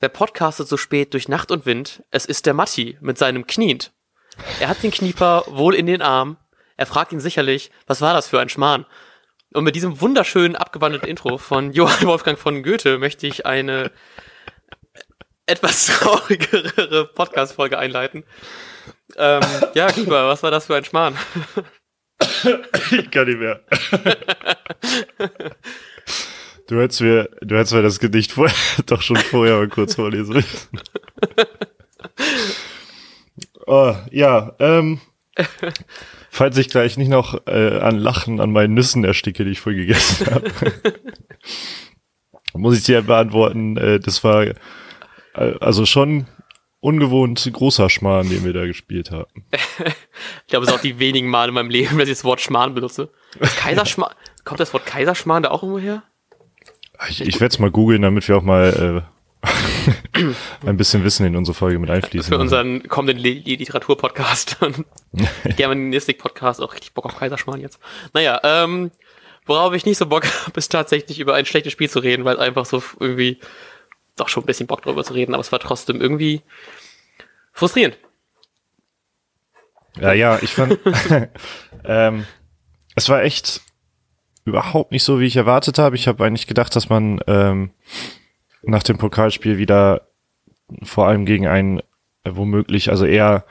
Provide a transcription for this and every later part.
wer podcastet so spät durch Nacht und Wind? Es ist der Matti mit seinem Kniend. Er hat den Knieper wohl in den Arm. Er fragt ihn sicherlich, was war das für ein Schmarrn? Und mit diesem wunderschönen abgewandelten Intro von Johann Wolfgang von Goethe möchte ich eine etwas traurigere Podcast-Folge einleiten. Ähm, ja, Knieper, was war das für ein Schmarrn? ich kann nicht mehr. Du hättest mir, du hättest mir das Gedicht vorher, doch schon vorher mal kurz vorlesen müssen. oh, ja, ähm, falls ich gleich nicht noch äh, an Lachen an meinen Nüssen ersticke, die ich vorhin gegessen habe, muss ich dir beantworten, äh, das war äh, also schon ungewohnt großer Schmarrn, den wir da gespielt haben. ich glaube, es ist auch die wenigen Male in meinem Leben, dass ich das Wort Schmarrn benutze. Kaiserschmarrn, kommt das Wort Kaiserschmarrn da auch irgendwo her? Ich, ich werde es mal googeln, damit wir auch mal äh, ein bisschen Wissen in unsere Folge mit einfließen. Für unseren kommenden Literatur-Podcast. Germanistik-Podcast, auch richtig Bock auf Kaiserschmarrn jetzt. Naja, ähm, worauf ich nicht so Bock habe, ist tatsächlich über ein schlechtes Spiel zu reden, weil einfach so irgendwie doch schon ein bisschen Bock drüber zu reden, aber es war trotzdem irgendwie frustrierend. Ja, ja, ich fand, ähm, es war echt überhaupt nicht so, wie ich erwartet habe. Ich habe eigentlich gedacht, dass man ähm, nach dem Pokalspiel wieder vor allem gegen einen äh, womöglich, also eher,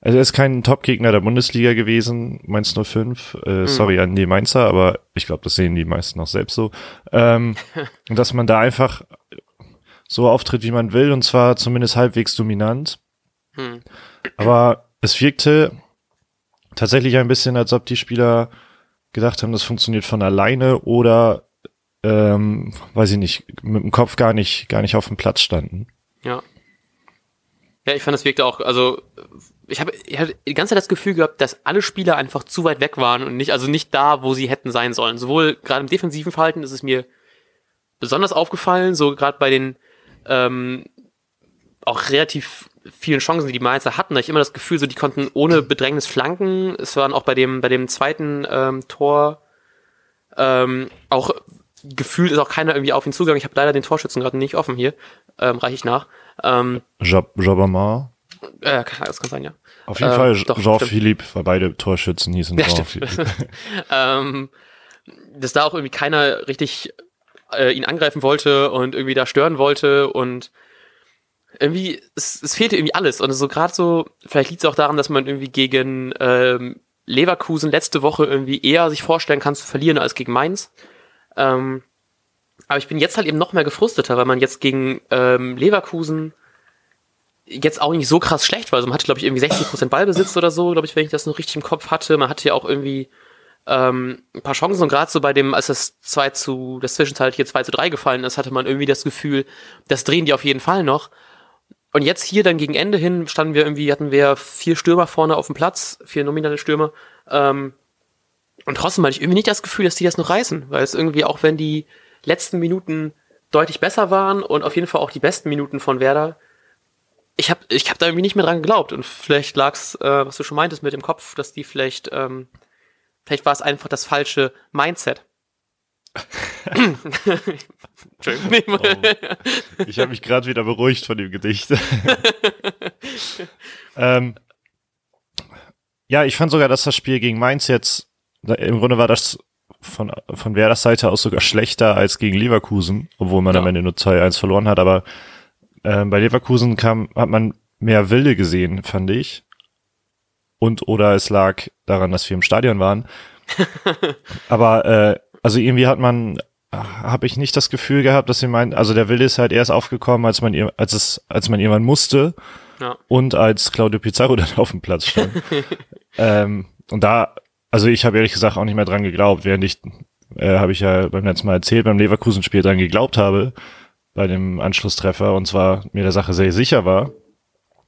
also er ist kein Top-Gegner der Bundesliga gewesen, Mainz 05, äh, mhm. sorry an die Mainzer, aber ich glaube, das sehen die meisten auch selbst so, ähm, dass man da einfach so auftritt, wie man will, und zwar zumindest halbwegs dominant. Mhm. Aber es wirkte tatsächlich ein bisschen, als ob die Spieler gedacht haben, das funktioniert von alleine oder ähm, weiß ich nicht, mit dem Kopf gar nicht, gar nicht auf dem Platz standen. Ja. Ja, ich fand, das wirkte auch, also ich habe ich hab die ganze Zeit das Gefühl gehabt, dass alle Spieler einfach zu weit weg waren und nicht, also nicht da, wo sie hätten sein sollen. Sowohl gerade im defensiven Verhalten ist es mir besonders aufgefallen, so gerade bei den ähm, auch relativ vielen Chancen, die die Mainzer hatten, da ich immer das Gefühl, so die konnten ohne Bedrängnis flanken. Es waren auch bei dem bei dem zweiten ähm, Tor ähm, auch gefühlt ist auch keiner irgendwie auf ihn zugegangen. Ich habe leider den Torschützen gerade nicht offen hier, ähm, reiche ich nach. Ähm, Jab Jabamar. Äh, das kann sein, ja. Auf jeden ähm, Fall Jean-Philippe, weil beide Torschützen hießen ja, Jean-Philippe. ähm, dass da auch irgendwie keiner richtig äh, ihn angreifen wollte und irgendwie da stören wollte und irgendwie, es, es fehlte irgendwie alles. Und so gerade so, vielleicht liegt es auch daran, dass man irgendwie gegen ähm, Leverkusen letzte Woche irgendwie eher sich vorstellen kann zu verlieren als gegen Mainz. Ähm, aber ich bin jetzt halt eben noch mehr gefrusteter, weil man jetzt gegen ähm, Leverkusen jetzt auch nicht so krass schlecht war. Also man hatte, glaube ich, irgendwie 60% Ballbesitz oder so, glaube ich, wenn ich das noch richtig im Kopf hatte. Man hatte ja auch irgendwie ähm, ein paar Chancen und gerade so bei dem, als das 2 zu, das Zwischenzeit hier 2 zu 3 gefallen ist, hatte man irgendwie das Gefühl, das drehen die auf jeden Fall noch. Und jetzt hier dann gegen Ende hin standen wir irgendwie, hatten wir vier Stürmer vorne auf dem Platz, vier nominale Stürmer. Ähm, und trotzdem hatte ich irgendwie nicht das Gefühl, dass die das noch reißen, weil es irgendwie, auch wenn die letzten Minuten deutlich besser waren und auf jeden Fall auch die besten Minuten von Werder, ich habe ich hab da irgendwie nicht mehr dran geglaubt. Und vielleicht lag's, äh, was du schon meintest mit dem Kopf, dass die vielleicht, ähm, vielleicht war es einfach das falsche Mindset. Entschuldigung. Oh. Ich habe mich gerade wieder beruhigt von dem Gedicht. ähm, ja, ich fand sogar, dass das Spiel gegen Mainz jetzt, im Grunde war das von, von Werders Seite aus sogar schlechter als gegen Leverkusen, obwohl man ja. am Ende nur 2-1 verloren hat, aber äh, bei Leverkusen kam, hat man mehr Wilde gesehen, fand ich. Und oder es lag daran, dass wir im Stadion waren. aber äh, also irgendwie hat man habe ich nicht das Gefühl gehabt, dass sie meinen, also der Wille ist halt erst aufgekommen, als man als es, als man irgendwann musste ja. und als Claudio Pizarro dann auf dem Platz stand. ähm, und da, also ich habe ehrlich gesagt auch nicht mehr dran geglaubt, während ich, äh, habe ich ja beim letzten Mal erzählt, beim Leverkusen-Spiel dran geglaubt habe, bei dem Anschlusstreffer, und zwar mir der Sache sehr sicher war,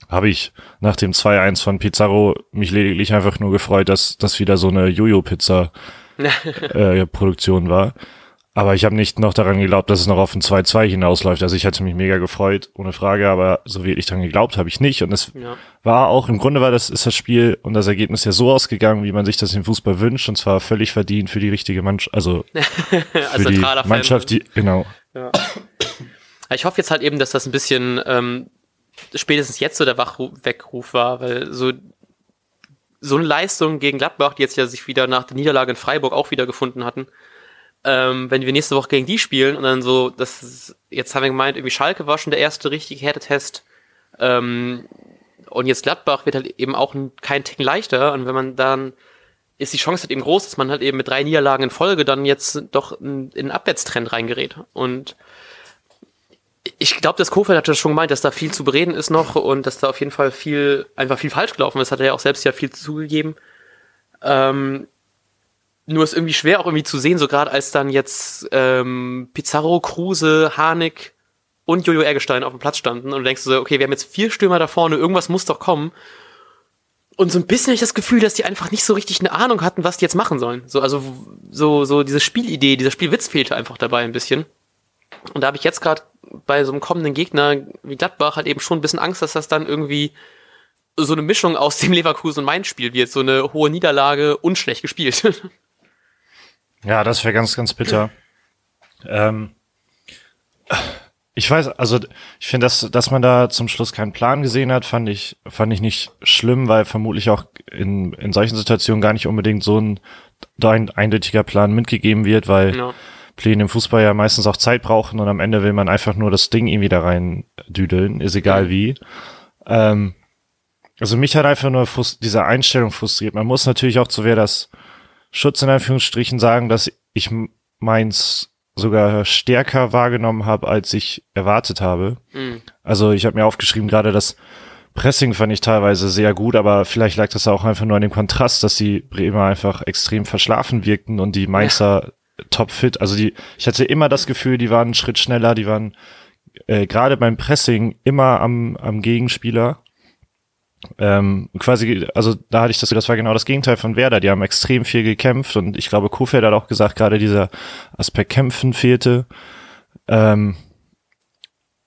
habe ich nach dem 2-1 von Pizarro mich lediglich einfach nur gefreut, dass das wieder so eine Jojo-Pizza äh, Produktion war. Aber ich habe nicht noch daran geglaubt, dass es noch auf ein 2-2 hinausläuft. Also ich hatte mich mega gefreut, ohne Frage, aber so wirklich dran geglaubt habe ich nicht. Und es ja. war auch, im Grunde war das, ist das Spiel und das Ergebnis ja so ausgegangen, wie man sich das im Fußball wünscht, und zwar völlig verdient für die richtige Mannschaft, also für die Mannschaft, die, genau. Ja. Ich hoffe jetzt halt eben, dass das ein bisschen ähm, spätestens jetzt so der Wachruf, Weckruf war, weil so so eine Leistung gegen Gladbach, die jetzt ja sich wieder nach der Niederlage in Freiburg auch wieder gefunden hatten, ähm, wenn wir nächste Woche gegen die spielen und dann so, das ist, jetzt haben wir gemeint, irgendwie Schalke war schon der erste richtige Härtetest. Ähm, und jetzt Gladbach wird halt eben auch kein Ticken leichter. Und wenn man dann, ist die Chance halt eben groß, dass man halt eben mit drei Niederlagen in Folge dann jetzt doch in, in einen Abwärtstrend reingerät. Und ich glaube, das Kofeld hat das schon gemeint, dass da viel zu bereden ist noch und dass da auf jeden Fall viel, einfach viel falsch gelaufen ist. Hat er ja auch selbst ja viel zugegeben. Ähm, nur ist irgendwie schwer auch irgendwie zu sehen, so gerade als dann jetzt ähm, Pizarro, Kruse, Harnik und Jojo Ergestein auf dem Platz standen und du denkst so, okay, wir haben jetzt vier Stürmer da vorne, irgendwas muss doch kommen. Und so ein bisschen habe ich das Gefühl, dass die einfach nicht so richtig eine Ahnung hatten, was die jetzt machen sollen. So, also so, so diese Spielidee, dieser Spielwitz fehlte einfach dabei ein bisschen. Und da habe ich jetzt gerade bei so einem kommenden Gegner wie Gladbach halt eben schon ein bisschen Angst, dass das dann irgendwie so eine Mischung aus dem Leverkusen und Mainz Spiel wird, so eine hohe Niederlage und schlecht gespielt. Ja, das wäre ganz, ganz bitter. Ähm, ich weiß, also ich finde, dass, dass man da zum Schluss keinen Plan gesehen hat, fand ich, fand ich nicht schlimm, weil vermutlich auch in, in solchen Situationen gar nicht unbedingt so ein, ein eindeutiger Plan mitgegeben wird, weil ja. Pläne im Fußball ja meistens auch Zeit brauchen und am Ende will man einfach nur das Ding irgendwie da rein düdeln, ist egal wie. Ähm, also mich hat einfach nur diese Einstellung frustriert. Man muss natürlich auch zu wer das Schutz in Anführungsstrichen sagen, dass ich meins sogar stärker wahrgenommen habe, als ich erwartet habe. Mhm. Also ich habe mir aufgeschrieben, gerade das Pressing fand ich teilweise sehr gut, aber vielleicht lag das auch einfach nur an dem Kontrast, dass die Bremer einfach extrem verschlafen wirkten und die Mainzer ja. Topfit. Also die, ich hatte immer das Gefühl, die waren einen Schritt schneller, die waren äh, gerade beim Pressing immer am, am Gegenspieler ähm, quasi, also da hatte ich das, das war genau das Gegenteil von Werder. Die haben extrem viel gekämpft und ich glaube, Kofeld hat auch gesagt, gerade dieser Aspekt Kämpfen fehlte. Ähm,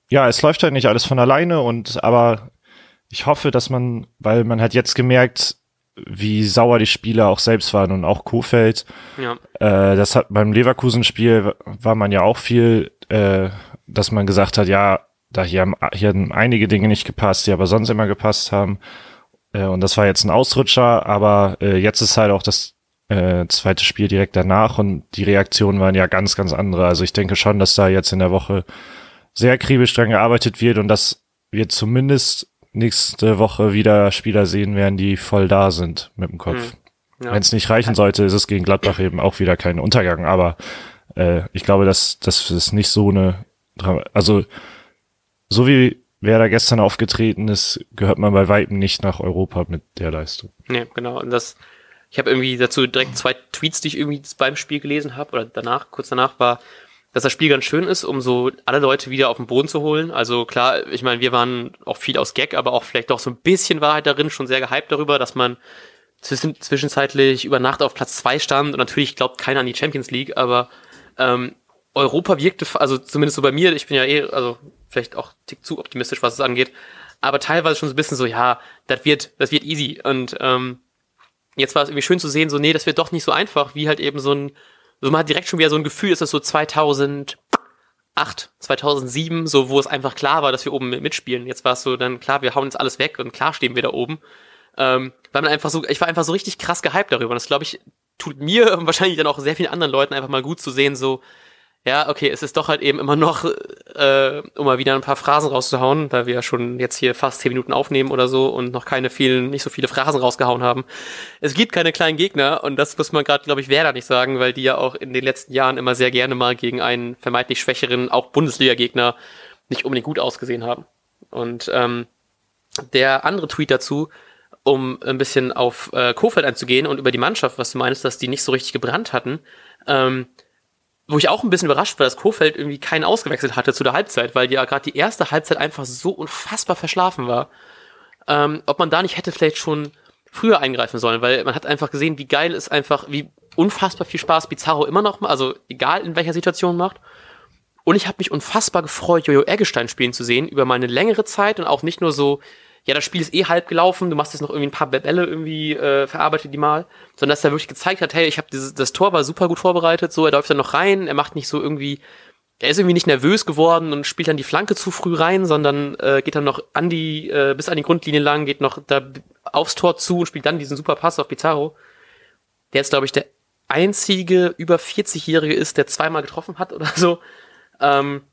ja, es läuft halt nicht alles von alleine und aber ich hoffe, dass man, weil man hat jetzt gemerkt, wie sauer die Spieler auch selbst waren und auch Kofeld. Ja. Äh, das hat beim Leverkusen-Spiel war man ja auch viel, äh, dass man gesagt hat, ja, da hier haben, hier haben einige Dinge nicht gepasst, die aber sonst immer gepasst haben. Äh, und das war jetzt ein Ausrutscher, aber äh, jetzt ist halt auch das äh, zweite Spiel direkt danach und die Reaktionen waren ja ganz, ganz andere. Also ich denke schon, dass da jetzt in der Woche sehr akribisch dran gearbeitet wird und dass wir zumindest nächste Woche wieder Spieler sehen werden, die voll da sind mit dem Kopf. Mhm. Ja. Wenn es nicht reichen sollte, ist es gegen Gladbach eben auch wieder kein Untergang. Aber äh, ich glaube, dass das ist nicht so eine, also so wie wer da gestern aufgetreten ist, gehört man bei Weitem nicht nach Europa mit der Leistung. Ja, genau. Und das, ich habe irgendwie dazu direkt zwei Tweets, die ich irgendwie beim Spiel gelesen habe, oder danach, kurz danach, war, dass das Spiel ganz schön ist, um so alle Leute wieder auf den Boden zu holen. Also klar, ich meine, wir waren auch viel aus Gag, aber auch vielleicht doch so ein bisschen Wahrheit darin, schon sehr gehypt darüber, dass man zwischenzeitlich über Nacht auf Platz zwei stand und natürlich glaubt keiner an die Champions League, aber ähm, Europa wirkte, also zumindest so bei mir, ich bin ja eh, also vielleicht auch tick zu optimistisch, was es angeht, aber teilweise schon so ein bisschen so, ja, das wird, das wird easy. Und ähm, jetzt war es irgendwie schön zu sehen, so, nee, das wird doch nicht so einfach, wie halt eben so ein, so man hat direkt schon wieder so ein Gefühl, ist das so 2008, 2007, so, wo es einfach klar war, dass wir oben mitspielen. Jetzt war es so, dann klar, wir hauen jetzt alles weg und klar stehen wir da oben. Ähm, weil man einfach so, ich war einfach so richtig krass gehypt darüber. Und das glaube ich, tut mir und wahrscheinlich dann auch sehr vielen anderen Leuten einfach mal gut zu sehen, so, ja, okay, es ist doch halt eben immer noch, äh, um mal wieder ein paar Phrasen rauszuhauen, da wir ja schon jetzt hier fast zehn Minuten aufnehmen oder so und noch keine vielen, nicht so viele Phrasen rausgehauen haben. Es gibt keine kleinen Gegner und das muss man gerade, glaube ich, Werder nicht sagen, weil die ja auch in den letzten Jahren immer sehr gerne mal gegen einen vermeintlich schwächeren, auch Bundesliga-Gegner nicht unbedingt gut ausgesehen haben. Und ähm, der andere Tweet dazu, um ein bisschen auf äh, Kofeld einzugehen und über die Mannschaft, was du meinst, dass die nicht so richtig gebrannt hatten, ähm, wo ich auch ein bisschen überrascht war, dass Kofeld irgendwie keinen ausgewechselt hatte zu der Halbzeit, weil ja gerade die erste Halbzeit einfach so unfassbar verschlafen war. Ähm, ob man da nicht hätte vielleicht schon früher eingreifen sollen, weil man hat einfach gesehen, wie geil es einfach, wie unfassbar viel Spaß Bizarro immer noch, also egal in welcher Situation macht. Und ich habe mich unfassbar gefreut, Jojo Eggestein spielen zu sehen, über mal eine längere Zeit und auch nicht nur so ja, das Spiel ist eh halb gelaufen, du machst jetzt noch irgendwie ein paar Bälle irgendwie, äh, verarbeitet die mal, sondern dass er wirklich gezeigt hat, hey, ich habe dieses, das Tor war super gut vorbereitet, so, er läuft dann noch rein, er macht nicht so irgendwie er ist irgendwie nicht nervös geworden und spielt dann die Flanke zu früh rein, sondern äh, geht dann noch an die, äh, bis an die Grundlinie lang, geht noch da aufs Tor zu und spielt dann diesen super Pass auf Pizarro. Der jetzt, glaube ich, der einzige über 40-Jährige ist, der zweimal getroffen hat oder so. Ähm,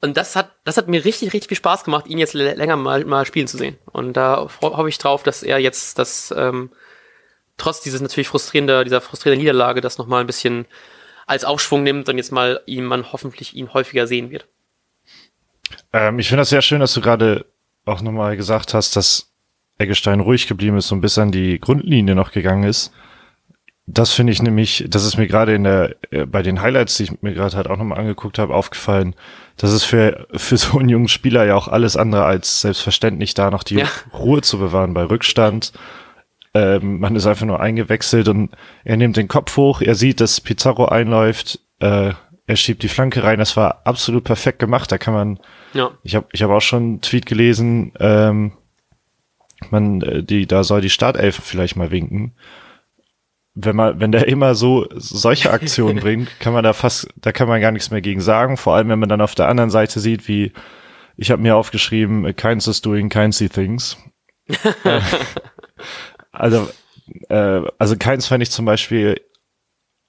und das hat, das hat mir richtig, richtig viel Spaß gemacht, ihn jetzt länger mal, mal spielen zu sehen. Und da hoffe ich drauf, dass er jetzt das, ähm, trotz dieses natürlich frustrierender, dieser frustrierenden Niederlage, das nochmal ein bisschen als Aufschwung nimmt und jetzt mal ihn, man hoffentlich ihn häufiger sehen wird. Ähm, ich finde das sehr schön, dass du gerade auch nochmal gesagt hast, dass Eggestein ruhig geblieben ist und bis an die Grundlinie noch gegangen ist. Das finde ich nämlich, das ist mir gerade in der, äh, bei den Highlights, die ich mir gerade halt auch nochmal angeguckt habe, aufgefallen. Das ist für, für so einen jungen Spieler ja auch alles andere als selbstverständlich, da noch die ja. Ruhe zu bewahren bei Rückstand. Ähm, man ist einfach nur eingewechselt und er nimmt den Kopf hoch, er sieht, dass Pizarro einläuft, äh, er schiebt die Flanke rein. Das war absolut perfekt gemacht. Da kann man, ja. ich habe ich hab auch schon einen Tweet gelesen, ähm, man, äh, die, da soll die Startelf vielleicht mal winken wenn man, wenn der immer so solche Aktionen bringt, kann man da fast, da kann man gar nichts mehr gegen sagen. Vor allem, wenn man dann auf der anderen Seite sieht, wie ich habe mir aufgeschrieben, Keins is doing Kindsy things. also, äh, also Keins fand ich zum Beispiel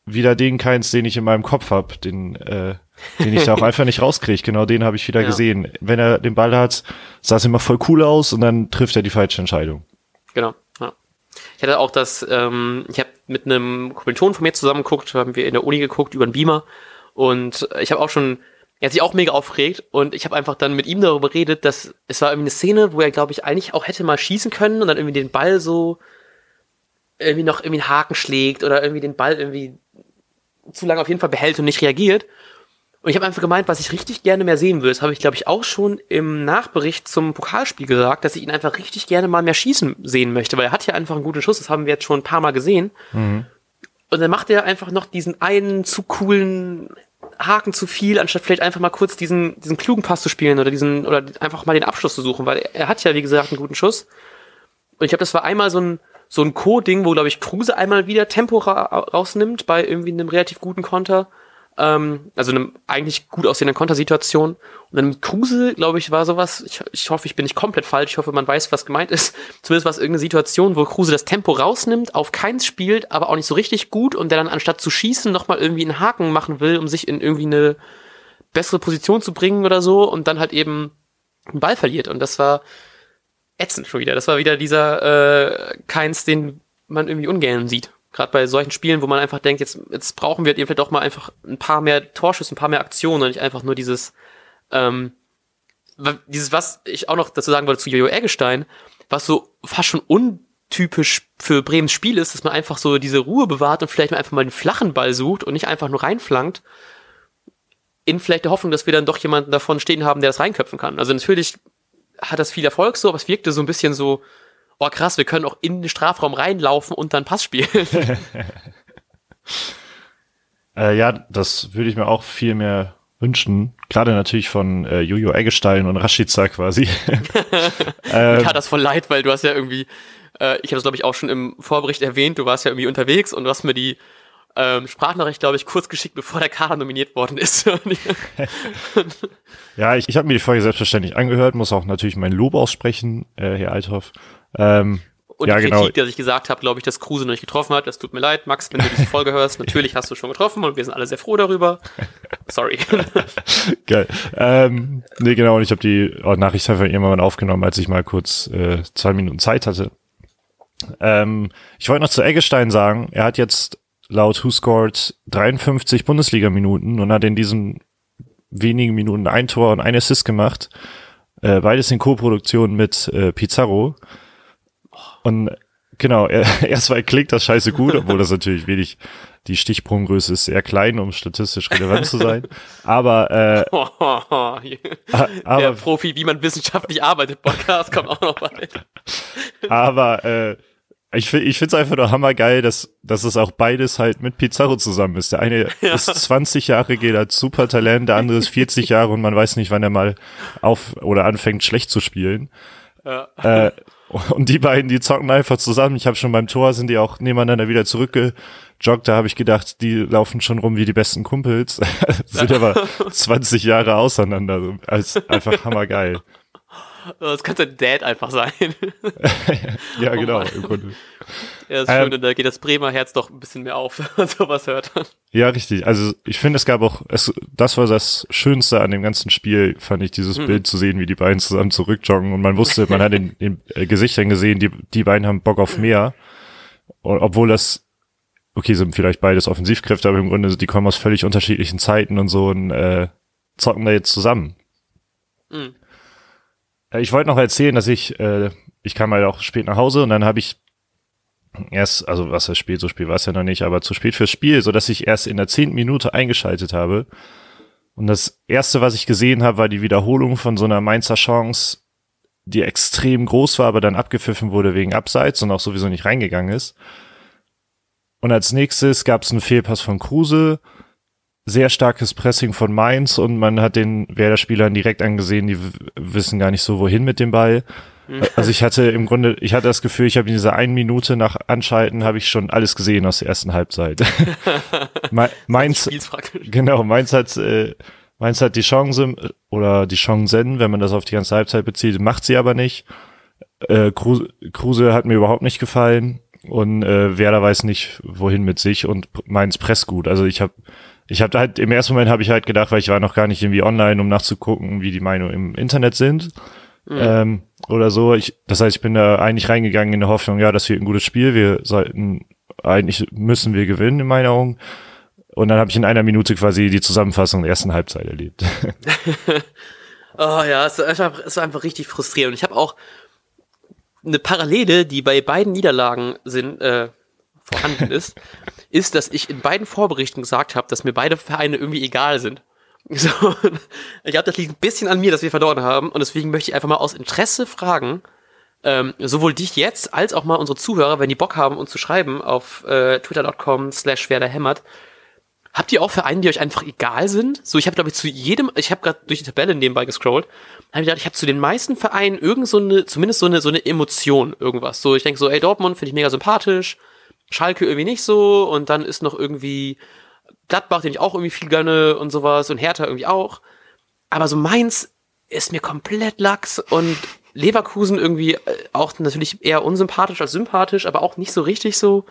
wieder den Keins, den ich in meinem Kopf habe, den, äh, den ich da auch einfach nicht rauskriege. Genau den habe ich wieder ja. gesehen. Wenn er den Ball hat, sah es immer voll cool aus und dann trifft er die falsche Entscheidung. Genau. Ja. Ich hatte auch das, ähm, ich habe mit einem Kommilitonen von mir zusammen geguckt, haben wir in der Uni geguckt über einen Beamer und ich habe auch schon, er hat sich auch mega aufgeregt und ich habe einfach dann mit ihm darüber geredet, dass es war irgendwie eine Szene, wo er, glaube ich, eigentlich auch hätte mal schießen können und dann irgendwie den Ball so irgendwie noch irgendwie einen Haken schlägt oder irgendwie den Ball irgendwie zu lange auf jeden Fall behält und nicht reagiert. Und ich habe einfach gemeint, was ich richtig gerne mehr sehen will, das habe ich, glaube ich, auch schon im Nachbericht zum Pokalspiel gesagt, dass ich ihn einfach richtig gerne mal mehr schießen sehen möchte, weil er hat ja einfach einen guten Schuss, das haben wir jetzt schon ein paar Mal gesehen. Mhm. Und dann macht er einfach noch diesen einen zu coolen Haken zu viel, anstatt vielleicht einfach mal kurz diesen, diesen klugen Pass zu spielen oder diesen, oder einfach mal den Abschluss zu suchen, weil er hat ja, wie gesagt, einen guten Schuss. Und ich glaube, das war einmal so ein, so ein Co-Ding, wo, glaube ich, Kruse einmal wieder Tempo ra rausnimmt bei irgendwie einem relativ guten Konter ähm, also einem eigentlich gut aussehenden Kontersituation. Und dann mit Kruse, glaube ich, war sowas, ich, ich hoffe, ich bin nicht komplett falsch, ich hoffe, man weiß, was gemeint ist. Zumindest war es irgendeine Situation, wo Kruse das Tempo rausnimmt, auf keins spielt, aber auch nicht so richtig gut und der dann anstatt zu schießen nochmal irgendwie einen Haken machen will, um sich in irgendwie eine bessere Position zu bringen oder so und dann halt eben einen Ball verliert. Und das war ätzend schon wieder. Das war wieder dieser äh, Keins, den man irgendwie ungern sieht. Gerade bei solchen Spielen, wo man einfach denkt, jetzt, jetzt brauchen wir vielleicht doch mal einfach ein paar mehr Torschüsse, ein paar mehr Aktionen und nicht einfach nur dieses, ähm, dieses, was ich auch noch dazu sagen wollte zu Jojo Eggestein, was so fast schon untypisch für Bremens Spiel ist, dass man einfach so diese Ruhe bewahrt und vielleicht mal einfach mal einen flachen Ball sucht und nicht einfach nur reinflankt, in vielleicht der Hoffnung, dass wir dann doch jemanden davon stehen haben, der das reinköpfen kann. Also natürlich hat das viel Erfolg so, aber es wirkte so ein bisschen so, oh krass, wir können auch in den Strafraum reinlaufen und dann Pass spielen. äh, ja, das würde ich mir auch viel mehr wünschen. Gerade natürlich von äh, Jojo Eggestein und Rashica quasi. ähm, tat das voll leid, weil du hast ja irgendwie, äh, ich habe das glaube ich auch schon im Vorbericht erwähnt, du warst ja irgendwie unterwegs und du hast mir die ähm, Sprachnachricht, glaube ich, kurz geschickt, bevor der Kader nominiert worden ist. ja, ich, ich habe mir die Folge selbstverständlich angehört, muss auch natürlich mein Lob aussprechen, äh, Herr Althoff. Ähm, und ja, die Kritik, genau. dass ich gesagt habe, glaube ich, dass Kruse noch nicht getroffen hat. Das tut mir leid, Max, wenn du diese Folge hörst. Natürlich hast du schon getroffen und wir sind alle sehr froh darüber. Sorry. Geil. Ähm, nee, genau. Und ich habe die oh, Nachricht einfach irgendwann aufgenommen, als ich mal kurz äh, zwei Minuten Zeit hatte. Ähm, ich wollte noch zu Eggestein sagen, er hat jetzt laut Who Scored 53 Bundesliga-Minuten und hat in diesen wenigen Minuten ein Tor und ein Assist gemacht. Äh, beides in Co-Produktion mit äh, Pizarro. Und genau, er, erstmal klingt das scheiße gut, obwohl das natürlich wenig, die Stichprunggröße ist sehr klein, um statistisch relevant zu sein. Aber, äh, aber der Profi, wie man wissenschaftlich arbeitet, Podcast kommt auch noch bald. aber äh, ich, ich finde es einfach nur hammergeil, dass, dass es auch beides halt mit Pizarro zusammen ist. Der eine ja. ist 20 Jahre, geht als Supertalent, der andere ist 40 Jahre und man weiß nicht, wann er mal auf oder anfängt schlecht zu spielen. Ja. Äh, Und die beiden, die zocken einfach zusammen. Ich habe schon beim Tor, sind die auch nebeneinander wieder zurückgejoggt. Da habe ich gedacht, die laufen schon rum wie die besten Kumpels. sind aber 20 Jahre auseinander. Also einfach hammergeil. Das könnte Dad einfach sein. ja, genau, im Grunde. Ja, ist ähm, schön, und da geht das Bremer Herz doch ein bisschen mehr auf, wenn man sowas hört. Ja, richtig. Also ich finde, es gab auch, es, das war das Schönste an dem ganzen Spiel, fand ich, dieses mhm. Bild zu sehen, wie die beiden zusammen zurückjoggen und man wusste, man hat in den äh, Gesichtern gesehen, die, die beiden haben Bock auf mehr. Und obwohl das, okay, sind vielleicht beides Offensivkräfte, aber im Grunde, die kommen aus völlig unterschiedlichen Zeiten und so und äh, zocken da jetzt zusammen. Mhm. Äh, ich wollte noch erzählen, dass ich, äh, ich kam halt auch spät nach Hause und dann habe ich erst, also was das spät, so spät war es ja noch nicht, aber zu spät fürs Spiel, so dass ich erst in der zehnten Minute eingeschaltet habe. Und das erste, was ich gesehen habe, war die Wiederholung von so einer Mainzer Chance, die extrem groß war, aber dann abgepfiffen wurde wegen Abseits und auch sowieso nicht reingegangen ist. Und als nächstes gab es einen Fehlpass von Kruse sehr starkes Pressing von Mainz und man hat den Werder-Spielern direkt angesehen, die wissen gar nicht so, wohin mit dem Ball. Mhm. Also ich hatte im Grunde, ich hatte das Gefühl, ich habe in dieser einen Minute nach Anschalten habe ich schon alles gesehen aus der ersten Halbzeit. Mainz, genau, Mainz hat, äh, Mainz hat die Chance oder die Chancen, wenn man das auf die ganze Halbzeit bezieht, macht sie aber nicht. Äh, Kruse, Kruse hat mir überhaupt nicht gefallen und äh, Werder weiß nicht, wohin mit sich und Mainz presst gut. Also ich habe ich habe halt im ersten Moment habe ich halt gedacht, weil ich war noch gar nicht irgendwie online, um nachzugucken, wie die Meinungen im Internet sind. Mhm. Ähm, oder so. Ich, das heißt, ich bin da eigentlich reingegangen in der Hoffnung, ja, das wird ein gutes Spiel. Wir sollten, eigentlich müssen wir gewinnen, in meiner Augen. Und dann habe ich in einer Minute quasi die Zusammenfassung der ersten Halbzeit erlebt. oh ja, es ist einfach, es ist einfach richtig frustrierend. Ich habe auch eine Parallele, die bei beiden Niederlagen sind, äh, vorhanden ist, ist, dass ich in beiden Vorberichten gesagt habe, dass mir beide Vereine irgendwie egal sind. So, ich glaube, das liegt ein bisschen an mir, dass wir verloren haben und deswegen möchte ich einfach mal aus Interesse fragen, ähm, sowohl dich jetzt als auch mal unsere Zuhörer, wenn die Bock haben, uns zu schreiben auf äh, twitter.com slash werderhämmert. Habt ihr auch Vereine, die euch einfach egal sind? So, ich habe glaube ich zu jedem, ich habe gerade durch die Tabelle nebenbei gescrollt, habe ich gedacht, ich habe zu den meisten Vereinen irgend so eine, zumindest so eine, so eine Emotion, irgendwas. So, ich denke so, ey, Dortmund finde ich mega sympathisch, Schalke irgendwie nicht so und dann ist noch irgendwie Gladbach, den ich auch irgendwie viel gönne und sowas und Hertha irgendwie auch. Aber so Mainz ist mir komplett lax und Leverkusen irgendwie äh, auch natürlich eher unsympathisch als sympathisch, aber auch nicht so richtig so.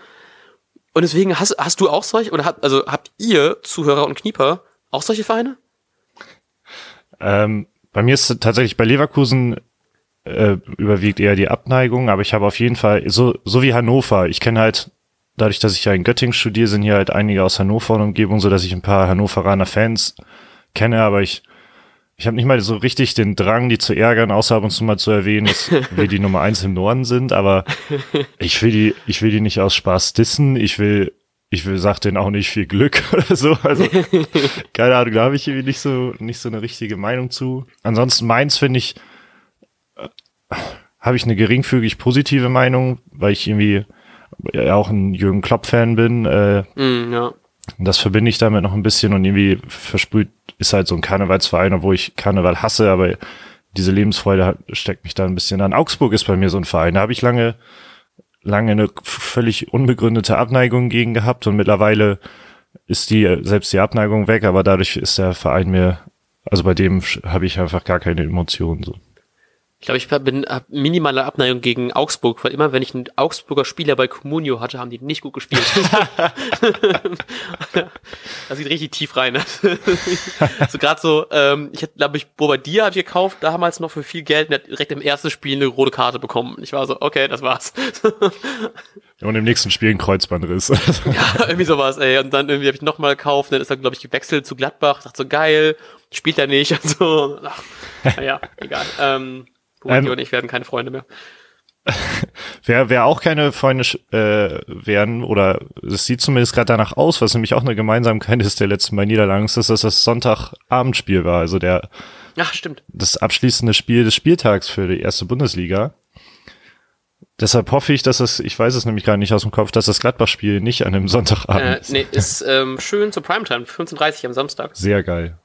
Und deswegen hast, hast du auch solche, oder habt, also habt ihr, Zuhörer und Knieper, auch solche Vereine? Ähm, bei mir ist tatsächlich bei Leverkusen äh, überwiegt eher die Abneigung, aber ich habe auf jeden Fall, so, so wie Hannover, ich kenne halt dadurch, dass ich ja in Göttingen studiere, sind hier halt einige aus Hannover und Umgebung, so dass ich ein paar Hannoveraner Fans kenne, aber ich ich habe nicht mal so richtig den Drang, die zu ärgern, außer ab und zu mal zu erwähnen, dass wir die Nummer eins im Norden sind, aber ich will die, ich will die nicht aus Spaß dissen, ich will, ich will, sag denen auch nicht viel Glück oder so, also, keine Ahnung, da habe ich irgendwie nicht so, nicht so eine richtige Meinung zu. Ansonsten Mainz finde ich, äh, habe ich eine geringfügig positive Meinung, weil ich irgendwie, ja auch ein Jürgen Klopp-Fan bin. Äh, mm, ja. Das verbinde ich damit noch ein bisschen und irgendwie versprüht ist halt so ein Karnevalsverein, obwohl ich Karneval hasse, aber diese Lebensfreude hat, steckt mich da ein bisschen an. Augsburg ist bei mir so ein Verein. Da habe ich lange, lange eine völlig unbegründete Abneigung gegen gehabt und mittlerweile ist die, selbst die Abneigung weg, aber dadurch ist der Verein mir, also bei dem habe ich einfach gar keine Emotionen so. Ich glaube, ich bin hab minimale Abneigung gegen Augsburg, weil immer wenn ich einen Augsburger Spieler bei Comunio hatte, haben die nicht gut gespielt. das sieht richtig tief rein. so gerade so, ähm, ich glaube ich, Bobadilla habe ich gekauft, damals noch für viel Geld und hat direkt im ersten Spiel eine rote Karte bekommen. Ich war so, okay, das war's. und im nächsten Spiel ein Kreuzbandriss. ja, irgendwie sowas, ey. Und dann irgendwie habe ich nochmal gekauft, dann ist er, glaube ich, gewechselt zu Gladbach, dachte so, geil, spielt er nicht und so. Ach, naja, egal. Ähm, Bugatti ähm, und ich werden keine Freunde mehr. wer, wer auch keine Freunde äh, werden, oder es sieht zumindest gerade danach aus, was nämlich auch eine Gemeinsamkeit ist der letzten beiden Niederlagen, ist, dass das das Sonntagabendspiel war, also der Ach, stimmt. das abschließende Spiel des Spieltags für die erste Bundesliga. Deshalb hoffe ich, dass das, ich weiß es nämlich gar nicht aus dem Kopf, dass das Gladbach-Spiel nicht an einem Sonntagabend äh, ist. Nee, ist ähm, schön zur Primetime, 15.30 am Samstag. Sehr geil.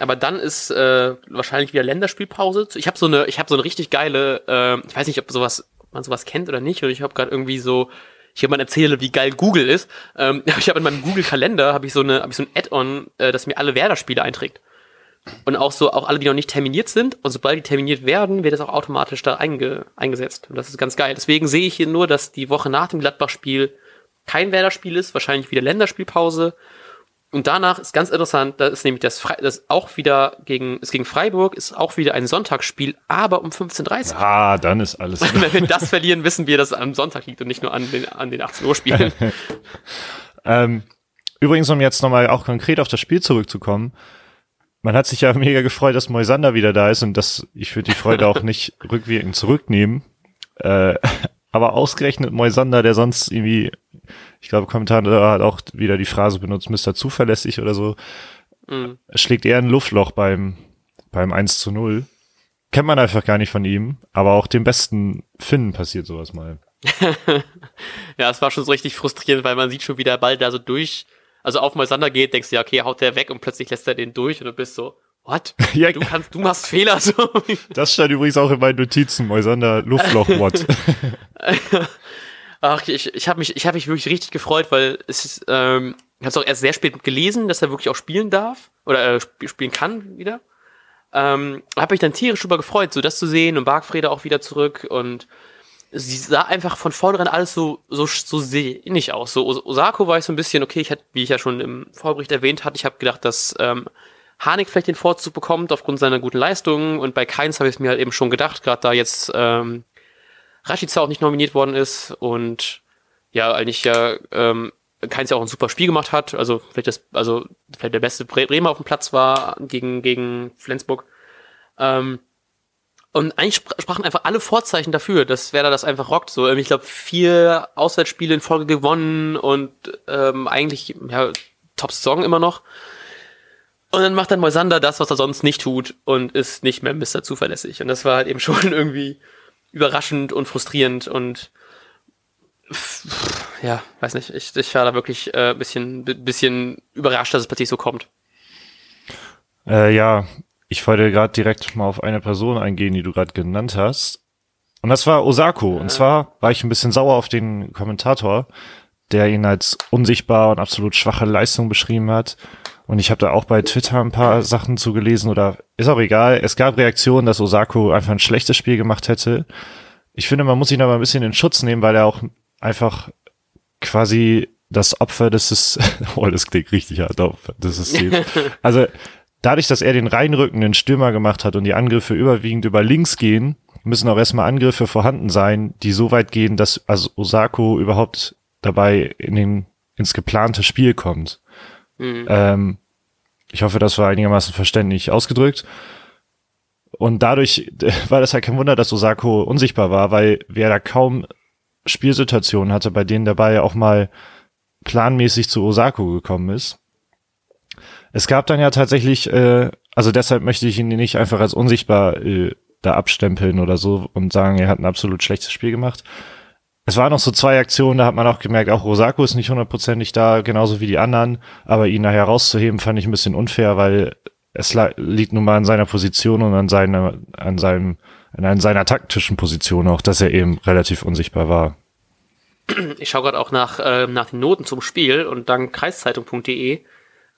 Aber dann ist äh, wahrscheinlich wieder Länderspielpause. Ich habe so eine, ich habe so eine richtig geile, äh, ich weiß nicht, ob sowas man sowas kennt oder nicht. Und ich habe gerade irgendwie so, ich habe mal erzähle, wie geil Google ist. Ähm, ich habe in meinem Google-Kalender habe ich so eine, habe ich so ein Add-on, äh, das mir alle Werder-Spiele einträgt. Und auch so, auch alle, die noch nicht terminiert sind. Und sobald die terminiert werden, wird das auch automatisch da einge, eingesetzt. Und das ist ganz geil. Deswegen sehe ich hier nur, dass die Woche nach dem Gladbach-Spiel kein Werder-Spiel ist, wahrscheinlich wieder Länderspielpause. Und danach ist ganz interessant, da ist nämlich das, Fre das auch wieder gegen, ist gegen Freiburg, ist auch wieder ein Sonntagsspiel, aber um 15.30 Uhr. Ah, dann ist alles. Wenn wir das verlieren, wissen wir, dass es am Sonntag liegt und nicht nur an den, an den 18 Uhr Spielen. ähm, übrigens, um jetzt nochmal auch konkret auf das Spiel zurückzukommen, man hat sich ja mega gefreut, dass Moisander wieder da ist und dass ich würde die Freude auch nicht rückwirkend zurücknehmen. Äh, aber ausgerechnet Moisander, der sonst irgendwie, ich glaube, Kommentator hat auch wieder die Phrase benutzt, Mr. Zuverlässig oder so, mhm. schlägt eher ein Luftloch beim, beim 1 zu 0. Kennt man einfach gar nicht von ihm, aber auch dem besten Finnen passiert sowas mal. ja, es war schon so richtig frustrierend, weil man sieht schon, wie der Ball da so durch, also auf Moisander geht, denkst du ja, okay, haut der weg und plötzlich lässt er den durch und du bist so, what? Ja, du kannst, du machst Fehler so. Das stand übrigens auch in meinen Notizen, Moisander Luftloch what. Ach, ich, ich habe mich, ich habe mich wirklich richtig gefreut, weil es ist, ähm, ich habe es auch erst sehr spät gelesen, dass er wirklich auch spielen darf oder äh, spielen kann wieder. Ähm, habe mich dann tierisch drüber gefreut, so das zu sehen und Bargfrede auch wieder zurück und sie sah einfach von vornherein alles so so so nicht aus. So Osako war ich so ein bisschen okay, ich hatte, wie ich ja schon im Vorbericht erwähnt hatte, ich habe gedacht, dass ähm, Harnik vielleicht den Vorzug bekommt aufgrund seiner guten Leistungen und bei Keins habe ich es mir halt eben schon gedacht, gerade da jetzt ähm, Rashica auch nicht nominiert worden ist und ja eigentlich ja ähm, Keins ja auch ein super Spiel gemacht hat, also vielleicht das, also vielleicht der beste Bremer auf dem Platz war gegen gegen Flensburg. Ähm, und eigentlich sprachen einfach alle Vorzeichen dafür, dass Werder das einfach rockt. So, ich glaube, vier Auswärtsspiele in Folge gewonnen und ähm, eigentlich ja Top-Saison immer noch. Und dann macht dann Moisander das, was er sonst nicht tut und ist nicht mehr Mr. Zuverlässig. Und das war halt eben schon irgendwie überraschend und frustrierend und ja, weiß nicht, ich, ich war da wirklich äh, bisschen, bisschen überrascht, dass es plötzlich so kommt. Äh, ja, ich wollte gerade direkt mal auf eine Person eingehen, die du gerade genannt hast. Und das war Osako. Und zwar war ich ein bisschen sauer auf den Kommentator, der ihn als unsichtbar und absolut schwache Leistung beschrieben hat. Und ich habe da auch bei Twitter ein paar Sachen zugelesen oder ist auch egal. Es gab Reaktionen, dass Osako einfach ein schlechtes Spiel gemacht hätte. Ich finde, man muss ihn aber ein bisschen in Schutz nehmen, weil er auch einfach quasi das Opfer des ist, oh, das klingt richtig hart, Opfer des Systems. Also dadurch, dass er den reinrückenden Stürmer gemacht hat und die Angriffe überwiegend über links gehen, müssen auch erstmal Angriffe vorhanden sein, die so weit gehen, dass also Osako überhaupt dabei in den, ins geplante Spiel kommt. Mhm. Ähm, ich hoffe, das war einigermaßen verständlich ausgedrückt. Und dadurch war das halt kein Wunder, dass Osako unsichtbar war, weil wer da kaum Spielsituationen hatte, bei denen dabei auch mal planmäßig zu Osako gekommen ist. Es gab dann ja tatsächlich, äh, also deshalb möchte ich ihn nicht einfach als unsichtbar äh, da abstempeln oder so und sagen, er hat ein absolut schlechtes Spiel gemacht. Es waren noch so zwei Aktionen, da hat man auch gemerkt, auch Rosako ist nicht hundertprozentig da, genauso wie die anderen, aber ihn nachher rauszuheben, fand ich ein bisschen unfair, weil es liegt nun mal an seiner Position und an seiner, an seinem, an seiner taktischen Position auch, dass er eben relativ unsichtbar war. Ich schaue gerade auch nach, äh, nach den Noten zum Spiel und dank kreiszeitung.de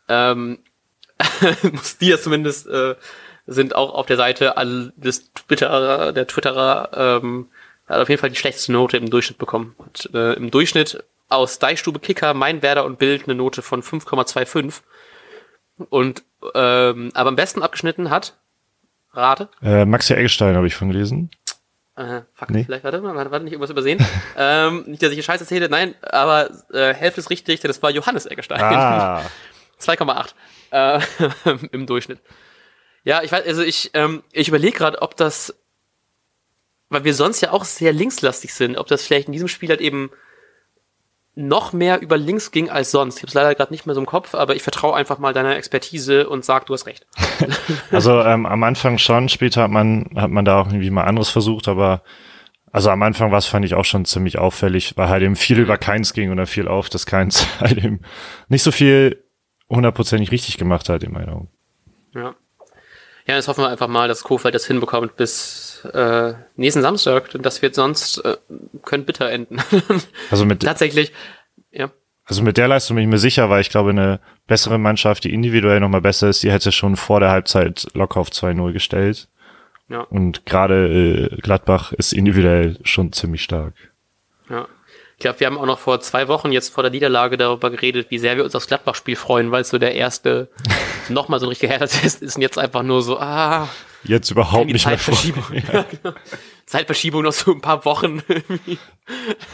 ähm, muss die ja zumindest äh, sind auch auf der Seite des Twitterer, der Twitterer ähm, hat auf jeden Fall die schlechteste Note im Durchschnitt bekommen. Und, äh, Im Durchschnitt aus Deichstube Kicker, Mein Werder und Bild eine Note von 5,25. Und ähm, aber am besten abgeschnitten hat Rate. Äh, Maxi Eggestein habe ich von gelesen. Äh, fuck, nee. vielleicht, warte mal, warte, nicht irgendwas übersehen. ähm, nicht, dass ich hier Scheiße erzähle, nein, aber äh, Hälfte ist richtig, denn das war Johannes Eggestein. Ah. 2,8 äh, im Durchschnitt. Ja, ich weiß, also ich, ähm, ich überlege gerade, ob das, weil wir sonst ja auch sehr linkslastig sind, ob das vielleicht in diesem Spiel halt eben noch mehr über links ging als sonst. Ich habe es leider gerade nicht mehr so im Kopf, aber ich vertraue einfach mal deiner Expertise und sag, du hast recht. also ähm, am Anfang schon, später hat man hat man da auch irgendwie mal anderes versucht, aber also am Anfang war es, fand ich auch schon ziemlich auffällig, weil halt eben viel über Keins ging oder viel auf, dass Keins halt eben nicht so viel hundertprozentig richtig gemacht hat, in meiner Augen. Ja. Ja, jetzt hoffen wir einfach mal, dass Kofeld das hinbekommt bis äh, nächsten Samstag, denn das wird sonst, äh, könnte bitter enden. Also mit, Tatsächlich, ja. also mit der Leistung bin ich mir sicher, weil ich glaube, eine bessere Mannschaft, die individuell nochmal besser ist, die hätte schon vor der Halbzeit locker auf 2-0 gestellt. Ja. Und gerade äh, Gladbach ist individuell schon ziemlich stark. Ja. Ich glaube, wir haben auch noch vor zwei Wochen jetzt vor der Niederlage darüber geredet, wie sehr wir uns aufs Gladbach-Spiel freuen, weil es so der erste nochmal so ein richtiger Härtetest ist und jetzt einfach nur so, ah, Jetzt überhaupt nicht mehr Zeitverschiebung. freuen. Ja, genau. Zeitverschiebung noch so ein paar Wochen.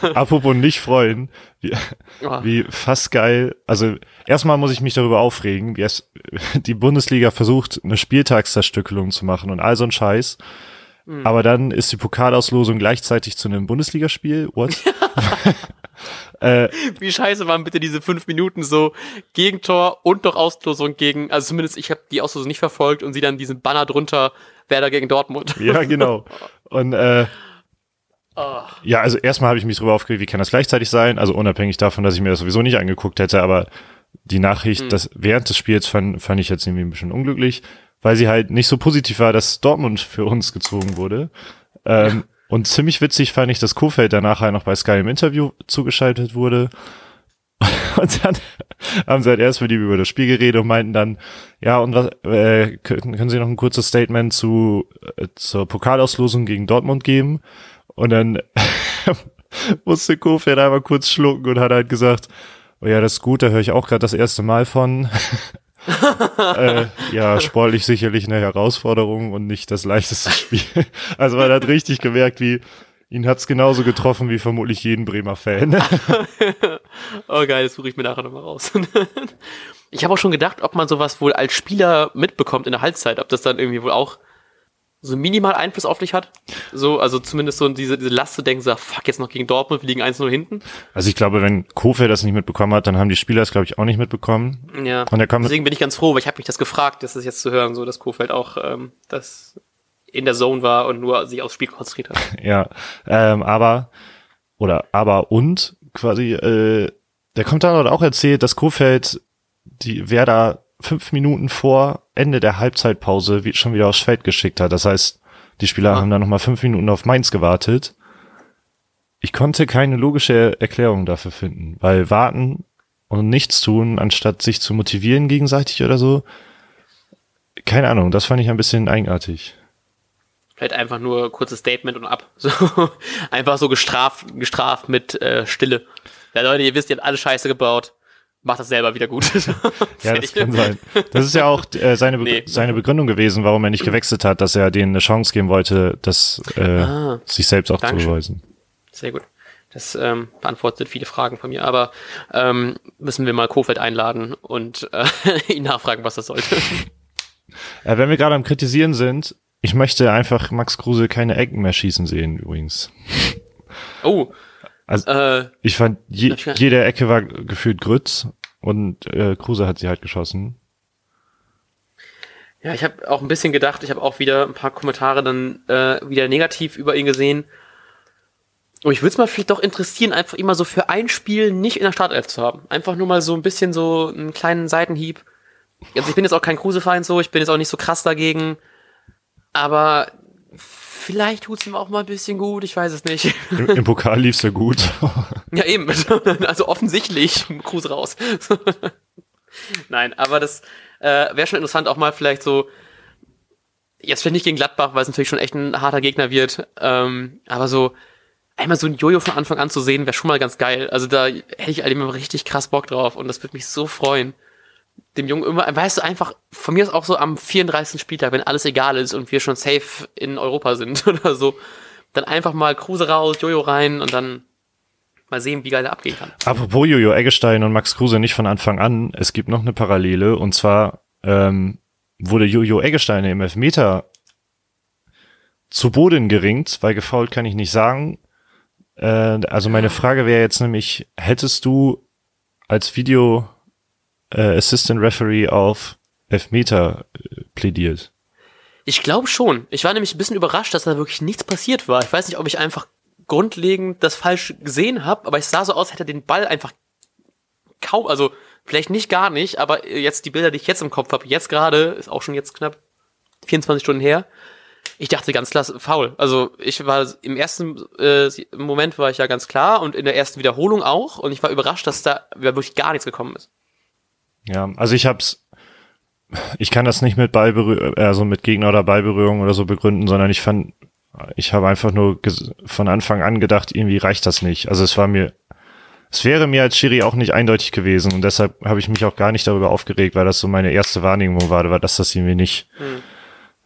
Apropos nicht freuen, wie, Ja. wie fast geil. Also erstmal muss ich mich darüber aufregen, wie es die Bundesliga versucht, eine Spieltagszerstückelung zu machen und all so ein Scheiß. Hm. Aber dann ist die Pokalauslosung gleichzeitig zu einem Bundesligaspiel. What? äh, Wie scheiße waren bitte diese fünf Minuten so Gegentor und noch Auslosung gegen, also zumindest ich habe die Auslosung nicht verfolgt und sie dann diesen Banner drunter, Werder gegen Dortmund. ja, genau. Und äh, Oh. ja, also erstmal habe ich mich darüber aufgeregt, wie kann das gleichzeitig sein? Also unabhängig davon, dass ich mir das sowieso nicht angeguckt hätte, aber die Nachricht, Hm. das während des Spiels fand, fand ich jetzt irgendwie ein bisschen unglücklich, weil sie halt nicht so positiv war, dass Dortmund für uns gezogen wurde. Ähm, und ziemlich witzig fand ich, dass Kofeld danach halt noch bei Sky im Interview zugeschaltet wurde. Und dann haben sie halt erst mit ihm über das Spiel geredet und meinten dann, ja, und was, äh, können, können Sie noch ein kurzes Statement zu, äh, zur Pokalauslosung gegen Dortmund geben? Und dann musste Kofeld einmal kurz schlucken und hat halt gesagt, oh ja, das ist gut, da höre ich auch gerade das erste Mal von. Äh, ja, sportlich sicherlich eine Herausforderung und nicht das leichteste Spiel. Also man hat richtig gemerkt, wie ihn hat's genauso getroffen wie vermutlich jeden Bremer Fan. oh geil, das suche ich mir nachher nochmal raus. ich habe auch schon gedacht, ob man sowas wohl als Spieler mitbekommt in der Halbzeit, ob das dann irgendwie wohl auch so minimal Einfluss auf dich hat. So, also zumindest so diese, diese Last zu denken, so, fuck, jetzt noch gegen Dortmund, wir liegen 1-0 hinten. Also ich glaube, wenn Kofeld das nicht mitbekommen hat, dann haben die Spieler es, glaube ich, auch nicht mitbekommen. Ja. Und er kommt Deswegen bin ich ganz froh, weil ich habe mich das gefragt, das ist jetzt zu hören, so dass Kofeld auch ähm, das in der Zone war und nur sich aufs Spiel konzentriert hat. Ja, ähm, aber, oder aber und quasi, äh, der kommt dann auch erzählt, dass Kofeld die Werder fünf Minuten vor Ende der Halbzeitpause wie, schon wieder aufs Feld geschickt hat. Das heißt, die Spieler Ah. haben dann nochmal fünf Minuten auf Mainz gewartet. Ich konnte keine logische Erklärung dafür finden, weil warten und nichts tun, anstatt sich zu motivieren gegenseitig oder so. Keine Ahnung, das fand ich ein bisschen eigenartig. Vielleicht einfach nur kurzes Statement und ab. So, einfach so gestraft, gestraft mit äh, Stille. Ja, Leute, ihr wisst, ihr habt alle Scheiße gebaut. Macht das selber wieder gut. Ja, das kann sein. Das ist ja auch äh, seine, Be Nee. seine Begründung gewesen, warum er nicht gewechselt hat, dass er denen eine Chance geben wollte, das äh, Ah, sich selbst auch zu beweisen. Sehr gut. Das ähm, beantwortet viele Fragen von mir, aber ähm, müssen wir mal Kofeld einladen und äh, ihn nachfragen, was das sollte. Äh, wenn wir gerade am Kritisieren sind, ich möchte einfach Max Kruse keine Ecken mehr schießen sehen, übrigens. Oh, Also- äh, Ich fand, je, jede Ecke war gefühlt Grütz und äh, Kruse hat sie halt geschossen. ja, ich habe auch ein bisschen gedacht, ich habe auch wieder ein paar Kommentare dann äh, wieder negativ über ihn gesehen. Und ich würde es mal vielleicht doch interessieren, einfach immer so für ein Spiel nicht in der Startelf zu haben. Einfach nur mal so ein bisschen so einen kleinen Seitenhieb. Also ich bin jetzt auch kein Kruse-Feind so, ich bin jetzt auch nicht so krass dagegen. Aber vielleicht tut's ihm auch mal ein bisschen gut, ich weiß es nicht. Im, im Pokal lief's ja gut. Ja, eben. Also offensichtlich Kruse raus. Nein, aber das äh, wäre schon interessant, auch mal vielleicht so, jetzt vielleicht nicht gegen Gladbach, weil es natürlich schon echt ein harter Gegner wird, ähm, aber so einmal so ein Jojo von Anfang an zu sehen, wäre schon mal ganz geil. Also da hätte ich immer richtig krass Bock drauf und das würde mich so freuen. Dem Jungen immer, weißt du, einfach, von mir ist auch so am 34. Spieltag, wenn alles egal ist und wir schon safe in Europa sind oder so, dann einfach mal Kruse raus, Jojo rein und dann mal sehen, wie geil der abgehen kann. Apropos Jojo Eggestein und Max Kruse nicht von Anfang an, es gibt noch eine Parallele und zwar ähm, wurde Jojo Eggestein im Elfmeter zu Boden geringt, weil gefault kann ich nicht sagen. Äh, also meine Frage wäre jetzt nämlich, hättest du als Video äh, Assistant Referee auf Elfmeter äh, plädiert? Ich glaube schon. Ich war nämlich ein bisschen überrascht, dass da wirklich nichts passiert war. Ich weiß nicht, ob ich einfach grundlegend das falsch gesehen habe, aber es sah so aus, hätte er den Ball einfach kaum, also vielleicht nicht gar nicht, aber jetzt die Bilder, die ich jetzt im Kopf habe, jetzt gerade, ist auch schon jetzt knapp 24 Stunden her, Ich dachte ganz klar faul. Also ich war im ersten äh, Moment war ich ja ganz klar und in der ersten Wiederholung auch und ich war überrascht, dass da wirklich gar nichts gekommen ist. Ja, also ich hab's, ich kann das nicht mit Ballberührung, also mit Gegner oder Ballberührung oder so begründen, sondern ich fand, ich habe einfach nur von Anfang an gedacht, irgendwie reicht das nicht. Also es war mir, es wäre mir als Schiri auch nicht eindeutig gewesen und deshalb habe ich mich auch gar nicht darüber aufgeregt, weil das so meine erste Wahrnehmung war, war dass das irgendwie nicht, hm.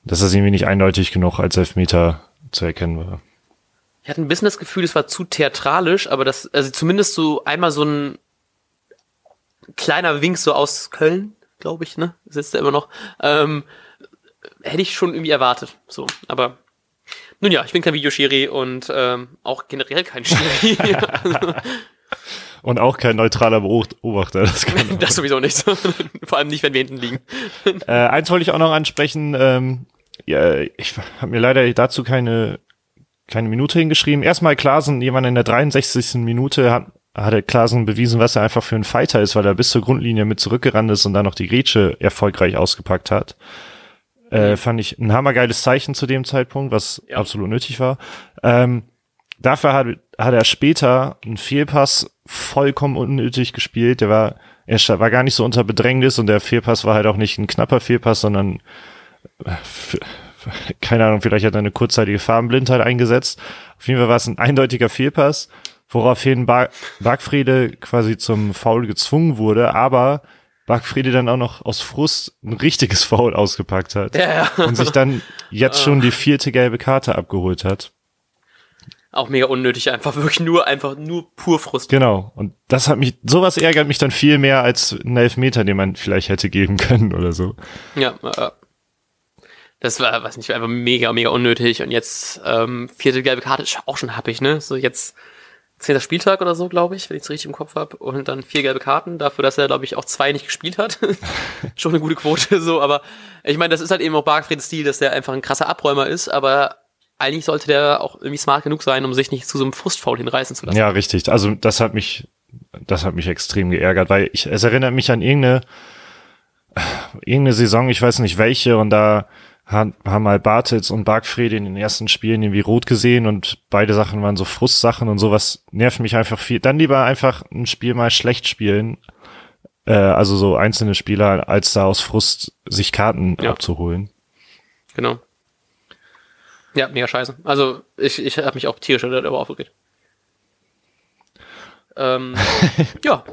dass das irgendwie nicht eindeutig genug als Elfmeter zu erkennen war. Ich hatte ein bisschen das Gefühl, es war zu theatralisch, aber das, also zumindest so einmal so ein kleiner Wink so aus Köln, glaube ich, ne? Sitzt er immer noch. Ähm, hätte ich schon irgendwie erwartet. So, aber nun ja, ich bin kein Videoschiri und ähm, auch generell kein Schiri. und auch kein neutraler Beobachter. Das, kann das sowieso nicht. Vor allem nicht, wenn wir hinten liegen. Äh, eins wollte ich auch noch ansprechen. Ähm, ja, ich habe mir leider dazu keine keine Minute hingeschrieben. Erstmal Klasen, jemand in der 63. Minute hat, hat der Klasen bewiesen, was er einfach für ein Fighter ist, weil er bis zur Grundlinie mit zurückgerannt ist und dann noch die Grätsche erfolgreich ausgepackt hat. Äh, mhm. fand ich ein hammergeiles Zeichen zu dem Zeitpunkt, was ja. absolut nötig war. Ähm, dafür hat, hat er später einen Fehlpass vollkommen unnötig gespielt. Der war, er war gar nicht so unter Bedrängnis und der Fehlpass war halt auch nicht ein knapper Fehlpass, sondern äh, keine Ahnung, vielleicht hat er eine kurzzeitige Farbenblindheit eingesetzt. Auf jeden Fall war es ein eindeutiger Fehlpass, woraufhin ba Bargfriede quasi zum Foul gezwungen wurde, aber Bargfriede dann auch noch aus Frust ein richtiges Foul ausgepackt hat ja, ja. und sich dann jetzt schon die vierte gelbe Karte abgeholt hat. Auch mega unnötig, einfach wirklich nur, einfach nur pur Frust. Genau. Und das hat mich, sowas ärgert mich dann viel mehr als ein Elfmeter, den man vielleicht hätte geben können oder so. Ja, äh, das war, weiß nicht, einfach mega, mega unnötig. Und jetzt, ähm, vierte gelbe Karte ist auch schon happig, ne? So jetzt zehnter Spieltag oder so, glaube ich, wenn ich es richtig im Kopf habe. Und dann vier gelbe Karten, dafür, dass er, glaube ich, auch zwei nicht gespielt hat. Schon eine gute Quote, so, aber ich meine, das ist halt eben auch Bargfrieds Stil, dass der einfach ein krasser Abräumer ist, aber eigentlich sollte der auch irgendwie smart genug sein, um sich nicht zu so einem Frustfoul hinreißen zu lassen. Ja, richtig. Also das hat mich, das hat mich extrem geärgert, weil ich, es erinnert mich an irgendeine, irgendeine Saison, ich weiß nicht welche, und da haben mal Bartels und Bargfried in den ersten Spielen irgendwie rot gesehen und beide Sachen waren so Frustsachen und sowas nervt mich einfach viel. Dann lieber einfach ein Spiel mal schlecht spielen, äh, also so einzelne Spieler, als da aus Frust sich Karten ja. abzuholen. Genau. Ja, mega scheiße. Also ich, ich habe mich auch tierisch darüber aufgeregt. Ähm, ja.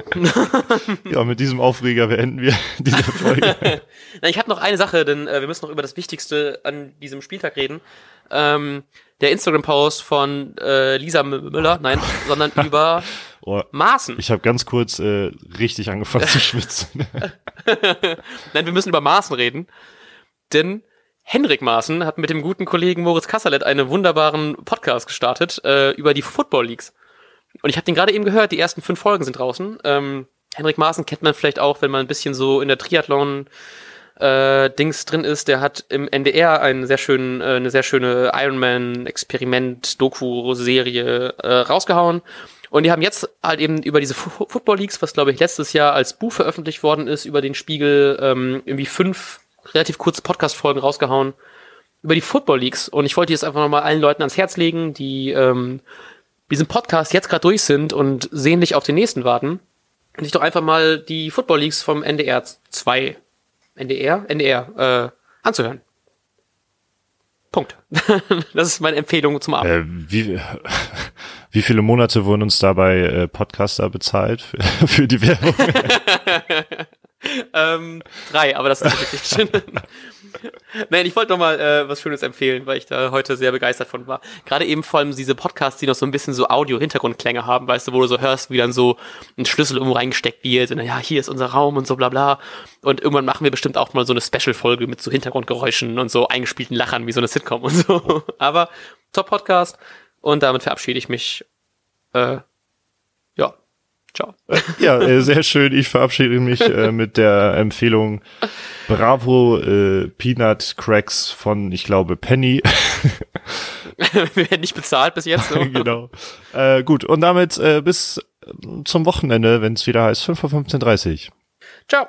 ja, mit diesem Aufreger beenden wir diese Folge. Na, ich habe noch eine Sache, denn äh, wir müssen noch über das Wichtigste an diesem Spieltag reden. Ähm, der Instagram-Post von äh, Lisa Müller, nein, sondern über oh, Maßen. Ich habe ganz kurz äh, richtig angefangen zu schwitzen. nein, wir müssen über Maßen reden, denn Henrik Maaßen hat mit dem guten Kollegen Moritz Kasserlet einen wunderbaren Podcast gestartet äh, über die Football Leagues. Und ich habe den gerade eben gehört, die ersten fünf Folgen sind draußen. Ähm, Henrik Maaßen kennt man vielleicht auch, wenn man ein bisschen so in der Triathlon äh, Dings drin ist. Der hat im NDR einen sehr schönen, äh, eine sehr schöne Ironman-Experiment-Doku-Serie äh, rausgehauen. Und die haben jetzt halt eben über diese F Football Leagues, was glaube ich letztes Jahr als Buch veröffentlicht worden ist, über den Spiegel ähm, irgendwie fünf relativ kurze Podcast-Folgen rausgehauen über die Football Leagues. Und ich wollte jetzt einfach nochmal allen Leuten ans Herz legen, die ähm, diesen Podcast jetzt gerade durch sind und sehnlich auf den nächsten warten, sich doch einfach mal die Football Leagues vom NDR 2, NDR, NDR, äh, anzuhören. Punkt. das ist meine Empfehlung zum Abend. Äh, wie, wie viele Monate wurden uns dabei äh, Podcaster bezahlt für, für die Werbung? ähm, drei, aber das ist richtig. Nein, ich wollte noch mal äh, was Schönes empfehlen, weil ich da heute sehr begeistert von war. Gerade eben vor allem diese Podcasts, die noch so ein bisschen so Audio-Hintergrundklänge haben, weißt du, wo du so hörst, wie dann so ein Schlüssel irgendwo reingesteckt wird und dann, ja, hier ist unser Raum und so bla bla. Und irgendwann machen wir bestimmt auch mal so eine Special-Folge mit so Hintergrundgeräuschen und so eingespielten Lachern wie so eine Sitcom und so. Aber Top-Podcast und damit verabschiede ich mich. Äh, Ciao. Ja, äh, sehr schön. Ich verabschiede mich äh, mit der Empfehlung Bravo äh, Peanut Cracks von, ich glaube, Penny. Wir werden nicht bezahlt bis jetzt. So. genau. Äh, gut, und damit äh, bis zum Wochenende, wenn es wieder heißt 5 vor 15.30 Ciao.